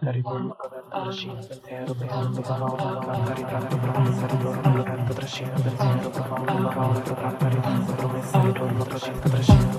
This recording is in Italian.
ritorno trascina pensiero pensiero parola tratta ritratto promessa ritorno protetto trascina pensiero profondo parola tratta ritratto promessa ritorno progetto trascina